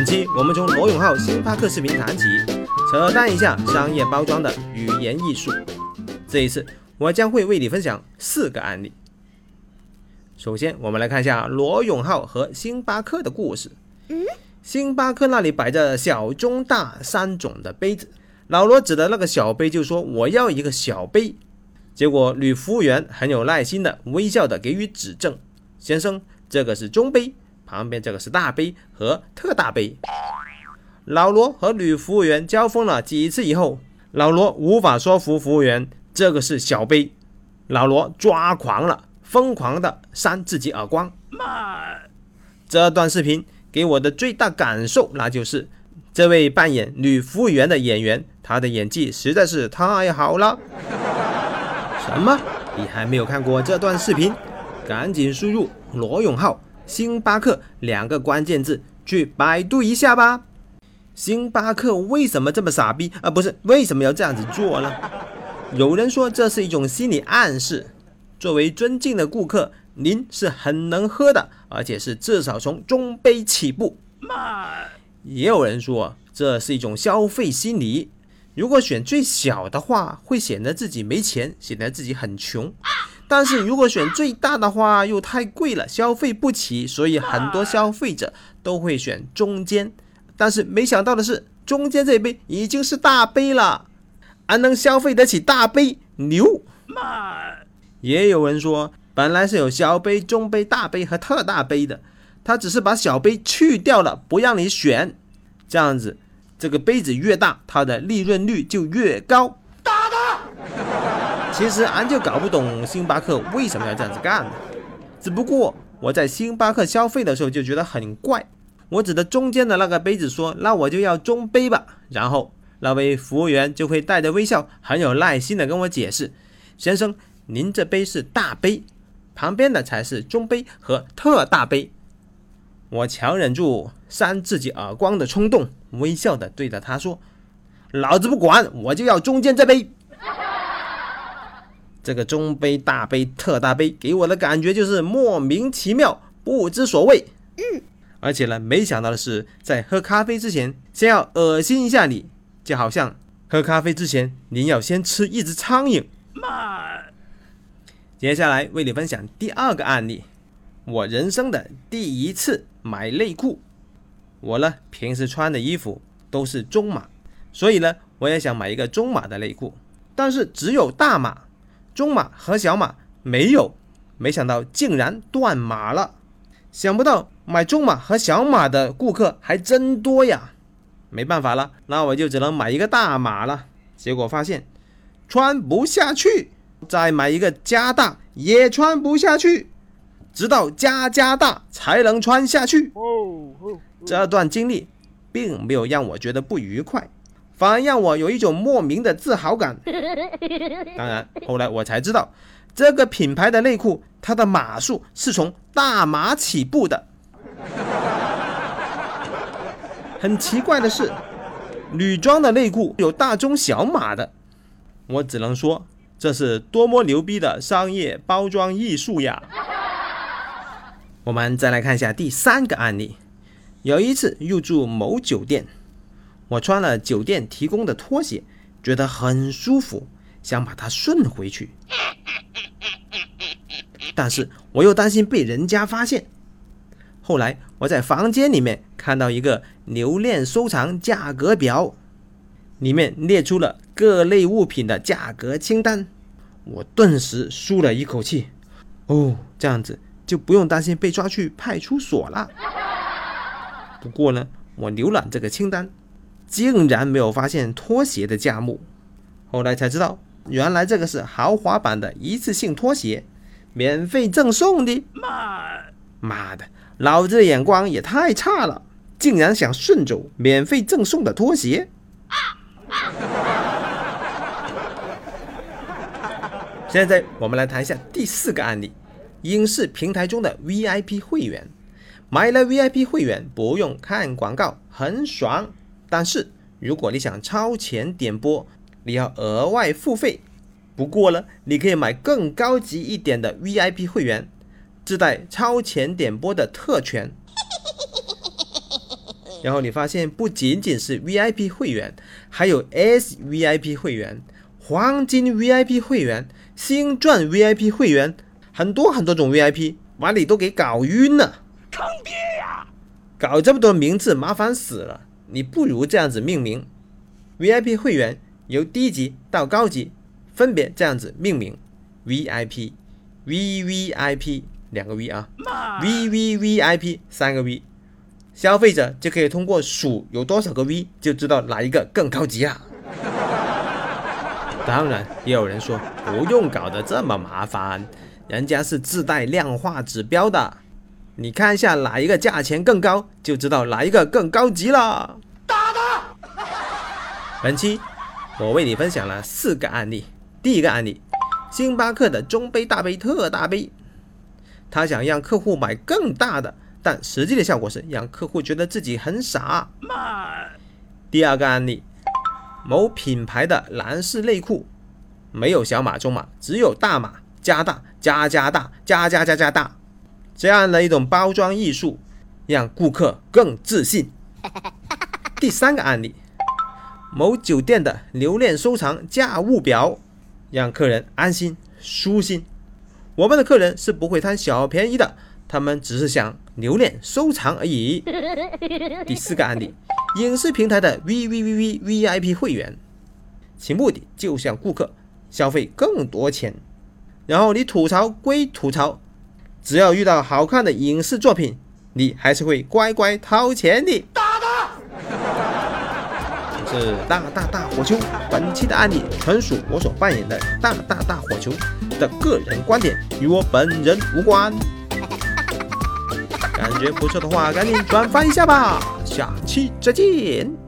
本期我们从罗永浩星巴克视频谈起，扯淡一下商业包装的语言艺术。这一次我将会为你分享四个案例。首先，我们来看一下罗永浩和星巴克的故事。星巴克那里摆着小、中、大三种的杯子，老罗指的那个小杯就说：“我要一个小杯。”结果女服务员很有耐心的微笑的给予指正：“先生，这个是中杯，旁边这个是大杯和特大杯。”老罗和女服务员交锋了几次以后，老罗无法说服服务员这个是小杯，老罗抓狂了。疯狂的扇自己耳光。这段视频给我的最大感受，那就是这位扮演女服务员的演员，她的演技实在是太好了。什么？你还没有看过这段视频？赶紧输入“罗永浩星巴克”两个关键字去百度一下吧。星巴克为什么这么傻逼啊？不是，为什么要这样子做呢？有人说这是一种心理暗示。作为尊敬的顾客，您是很能喝的，而且是至少从中杯起步。也有人说这是一种消费心理，如果选最小的话，会显得自己没钱，显得自己很穷；但是如果选最大的话，又太贵了，消费不起，所以很多消费者都会选中间。但是没想到的是，中间这杯已经是大杯了，还能消费得起大杯，牛！也有人说，本来是有小杯、中杯、大杯和特大杯的，他只是把小杯去掉了，不让你选。这样子，这个杯子越大，它的利润率就越高。其实俺就搞不懂星巴克为什么要这样子干？只不过我在星巴克消费的时候就觉得很怪。我指着中间的那个杯子说：“那我就要中杯吧。”然后那位服务员就会带着微笑，很有耐心的跟我解释：“先生。”您这杯是大杯，旁边的才是中杯和特大杯。我强忍住扇自己耳光的冲动，微笑的对着他说：“老子不管，我就要中间这杯。”这个中杯、大杯、特大杯给我的感觉就是莫名其妙，不知所谓。嗯，而且呢，没想到的是，在喝咖啡之前，先要恶心一下你，就好像喝咖啡之前，您要先吃一只苍蝇。接下来为你分享第二个案例，我人生的第一次买内裤。我呢平时穿的衣服都是中码，所以呢我也想买一个中码的内裤，但是只有大码，中码和小码没有。没想到竟然断码了，想不到买中码和小码的顾客还真多呀。没办法了，那我就只能买一个大码了。结果发现穿不下去。再买一个加大也穿不下去，直到加加大才能穿下去。这段经历并没有让我觉得不愉快，反而让我有一种莫名的自豪感。当然，后来我才知道，这个品牌的内裤它的码数是从大码起步的。很奇怪的是，女装的内裤有大中小码的，我只能说。这是多么牛逼的商业包装艺术呀！我们再来看一下第三个案例。有一次入住某酒店，我穿了酒店提供的拖鞋，觉得很舒服，想把它顺回去。但是我又担心被人家发现。后来我在房间里面看到一个留恋收藏价格表。里面列出了各类物品的价格清单，我顿时舒了一口气。哦，这样子就不用担心被抓去派出所了。不过呢，我浏览这个清单，竟然没有发现拖鞋的价目。后来才知道，原来这个是豪华版的一次性拖鞋，免费赠送的。妈妈的，老子的眼光也太差了，竟然想顺走免费赠送的拖鞋。现在我们来谈一下第四个案例：影视平台中的 VIP 会员。买了 VIP 会员不用看广告，很爽。但是如果你想超前点播，你要额外付费。不过呢，你可以买更高级一点的 VIP 会员，自带超前点播的特权。然后你发现不仅仅是 VIP 会员，还有 SVIP 会员、黄金 VIP 会员、星钻 VIP 会员，很多很多种 VIP，把你都给搞晕了。坑爹呀！搞这么多名字，麻烦死了。你不如这样子命名：VIP 会员由低级到高级，分别这样子命名：VIP、VVIP 两个 V 啊，VVVIP 三个 V。消费者就可以通过数有多少个 V 就知道哪一个更高级啊。当然，也有人说不用搞得这么麻烦，人家是自带量化指标的。你看一下哪一个价钱更高，就知道哪一个更高级了。打他！本期我为你分享了四个案例。第一个案例，星巴克的中杯、大杯、特大杯，他想让客户买更大的。但实际的效果是让客户觉得自己很傻。第二个案例，某品牌的男士内裤没有小码、中码，只有大码加大加加大加加加加大，这样的一种包装艺术，让顾客更自信。第三个案例，某酒店的留恋收藏价物表，让客人安心舒心。我们的客人是不会贪小便宜的。他们只是想留恋收藏而已。第四个案例，影视平台的 V V V V V I P 会员，其目的就像顾客消费更多钱，然后你吐槽归吐槽，只要遇到好看的影视作品，你还是会乖乖掏钱的。打他！是大大大火球。本期的案例纯属我所扮演的大大大火球的个人观点，与我本人无关。感觉不错的话，赶紧转发一下吧！下期再见。